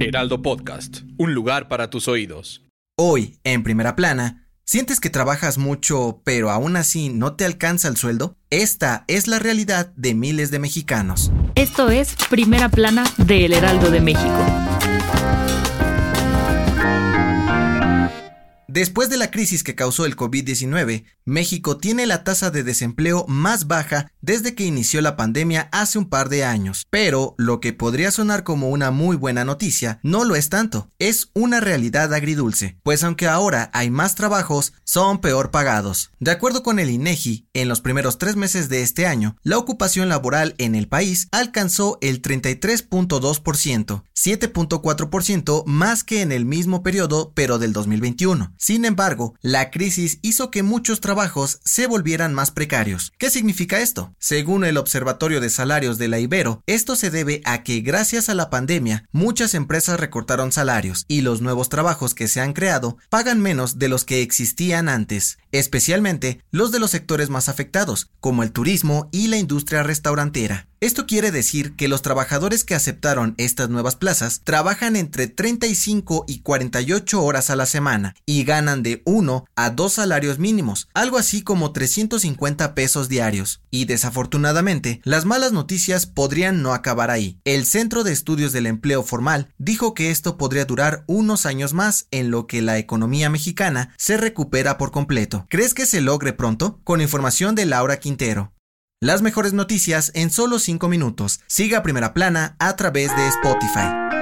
Heraldo Podcast, un lugar para tus oídos. Hoy, en primera plana, ¿sientes que trabajas mucho pero aún así no te alcanza el sueldo? Esta es la realidad de miles de mexicanos. Esto es Primera Plana de El Heraldo de México. Después de la crisis que causó el COVID-19, México tiene la tasa de desempleo más baja desde que inició la pandemia hace un par de años. Pero lo que podría sonar como una muy buena noticia no lo es tanto, es una realidad agridulce, pues aunque ahora hay más trabajos, son peor pagados. De acuerdo con el INEGI, en los primeros tres meses de este año, la ocupación laboral en el país alcanzó el 33.2%, 7.4% más que en el mismo periodo pero del 2021. Sin embargo, la crisis hizo que muchos trabajos se volvieran más precarios. ¿Qué significa esto? Según el Observatorio de Salarios de la Ibero, esto se debe a que gracias a la pandemia muchas empresas recortaron salarios y los nuevos trabajos que se han creado pagan menos de los que existían antes, especialmente los de los sectores más afectados, como el turismo y la industria restaurantera. Esto quiere decir que los trabajadores que aceptaron estas nuevas plazas trabajan entre 35 y 48 horas a la semana y ganan de 1 a 2 salarios mínimos, algo así como 350 pesos diarios. Y desafortunadamente, las malas noticias podrían no acabar ahí. El Centro de Estudios del Empleo Formal dijo que esto podría durar unos años más en lo que la economía mexicana se recupera por completo. ¿Crees que se logre pronto? Con información de Laura Quintero. Las mejores noticias en solo 5 minutos. Siga Primera Plana a través de Spotify.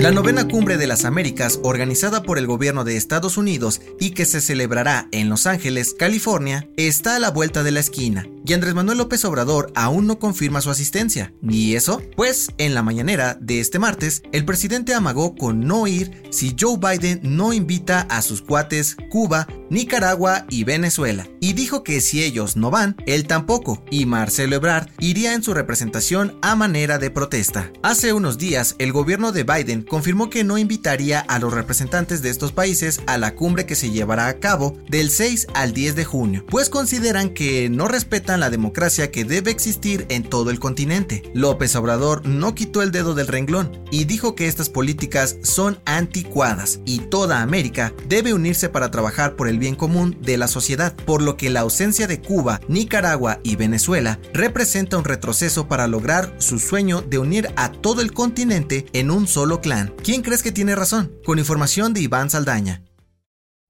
La novena cumbre de las Américas, organizada por el gobierno de Estados Unidos y que se celebrará en Los Ángeles, California, está a la vuelta de la esquina, y Andrés Manuel López Obrador aún no confirma su asistencia. ¿Y eso? Pues en la mañanera de este martes, el presidente amagó con no ir si Joe Biden no invita a sus cuates Cuba, Nicaragua y Venezuela, y dijo que si ellos no van, él tampoco, y Marcelo Ebrard iría en su representación a manera de protesta. Hace unos días, el gobierno de Biden confirmó que no invitaría a los representantes de estos países a la cumbre que se llevará a cabo del 6 al 10 de junio, pues consideran que no respetan la democracia que debe existir en todo el continente. López Obrador no quitó el dedo del renglón y dijo que estas políticas son anticuadas y toda América debe unirse para trabajar por el bien común de la sociedad, por lo que la ausencia de Cuba, Nicaragua y Venezuela representa un retroceso para lograr su sueño de unir a todo el continente en un solo clan. ¿Quién crees que tiene razón? Con información de Iván Saldaña.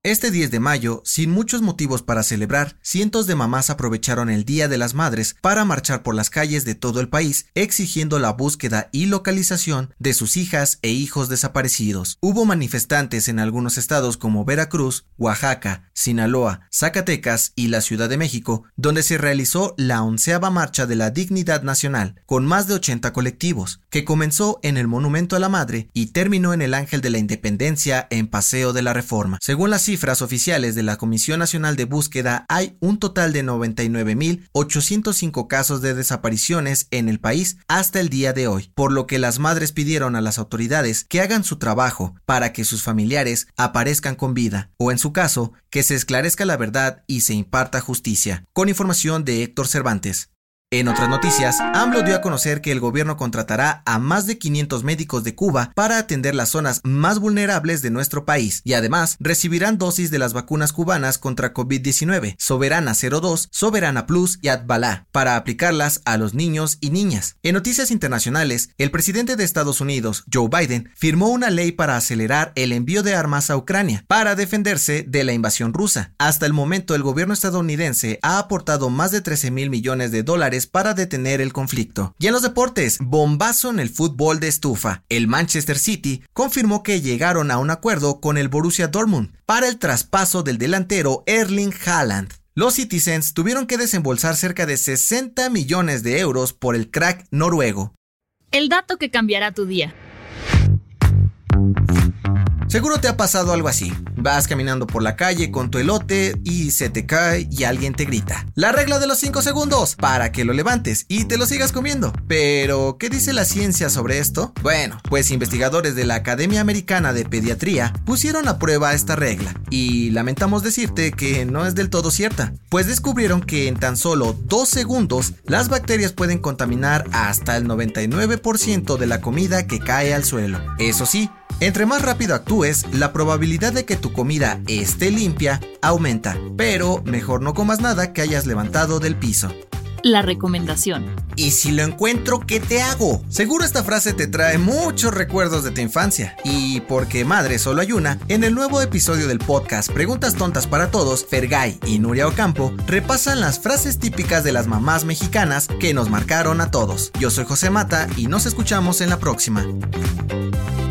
Este 10 de mayo, sin muchos motivos para celebrar, cientos de mamás aprovecharon el Día de las Madres para marchar por las calles de todo el país exigiendo la búsqueda y localización de sus hijas e hijos desaparecidos. Hubo manifestantes en algunos estados como Veracruz, Oaxaca, Sinaloa, Zacatecas y la Ciudad de México, donde se realizó la onceava marcha de la dignidad nacional, con más de 80 colectivos, que comenzó en el Monumento a la Madre y terminó en el Ángel de la Independencia en Paseo de la Reforma. Según las cifras oficiales de la Comisión Nacional de Búsqueda, hay un total de 99.805 casos de desapariciones en el país hasta el día de hoy, por lo que las madres pidieron a las autoridades que hagan su trabajo para que sus familiares aparezcan con vida, o en su caso, que se esclarezca la verdad y se imparta justicia. Con información de Héctor Cervantes. En otras noticias, AMLO dio a conocer que el gobierno contratará a más de 500 médicos de Cuba para atender las zonas más vulnerables de nuestro país y además recibirán dosis de las vacunas cubanas contra COVID-19, Soberana 02, Soberana Plus y Adbalá, para aplicarlas a los niños y niñas. En noticias internacionales, el presidente de Estados Unidos, Joe Biden, firmó una ley para acelerar el envío de armas a Ucrania para defenderse de la invasión rusa. Hasta el momento, el gobierno estadounidense ha aportado más de 13 mil millones de dólares para detener el conflicto. Y en los deportes, bombazo en el fútbol de estufa. El Manchester City confirmó que llegaron a un acuerdo con el Borussia Dortmund para el traspaso del delantero Erling Haaland. los Citizens tuvieron que desembolsar cerca de 60 millones de euros por el crack noruego. El dato que cambiará tu día. Seguro te ha pasado algo así. Vas caminando por la calle con tu elote y se te cae y alguien te grita. La regla de los 5 segundos para que lo levantes y te lo sigas comiendo. Pero, ¿qué dice la ciencia sobre esto? Bueno, pues investigadores de la Academia Americana de Pediatría pusieron a prueba esta regla y lamentamos decirte que no es del todo cierta, pues descubrieron que en tan solo 2 segundos las bacterias pueden contaminar hasta el 99% de la comida que cae al suelo. Eso sí, entre más rápido actúes, la probabilidad de que tu comida esté limpia aumenta, pero mejor no comas nada que hayas levantado del piso. La recomendación. ¿Y si lo encuentro, qué te hago? Seguro esta frase te trae muchos recuerdos de tu infancia. Y porque madre solo hay una, en el nuevo episodio del podcast Preguntas Tontas para Todos, Fergay y Nuria Ocampo repasan las frases típicas de las mamás mexicanas que nos marcaron a todos. Yo soy José Mata y nos escuchamos en la próxima.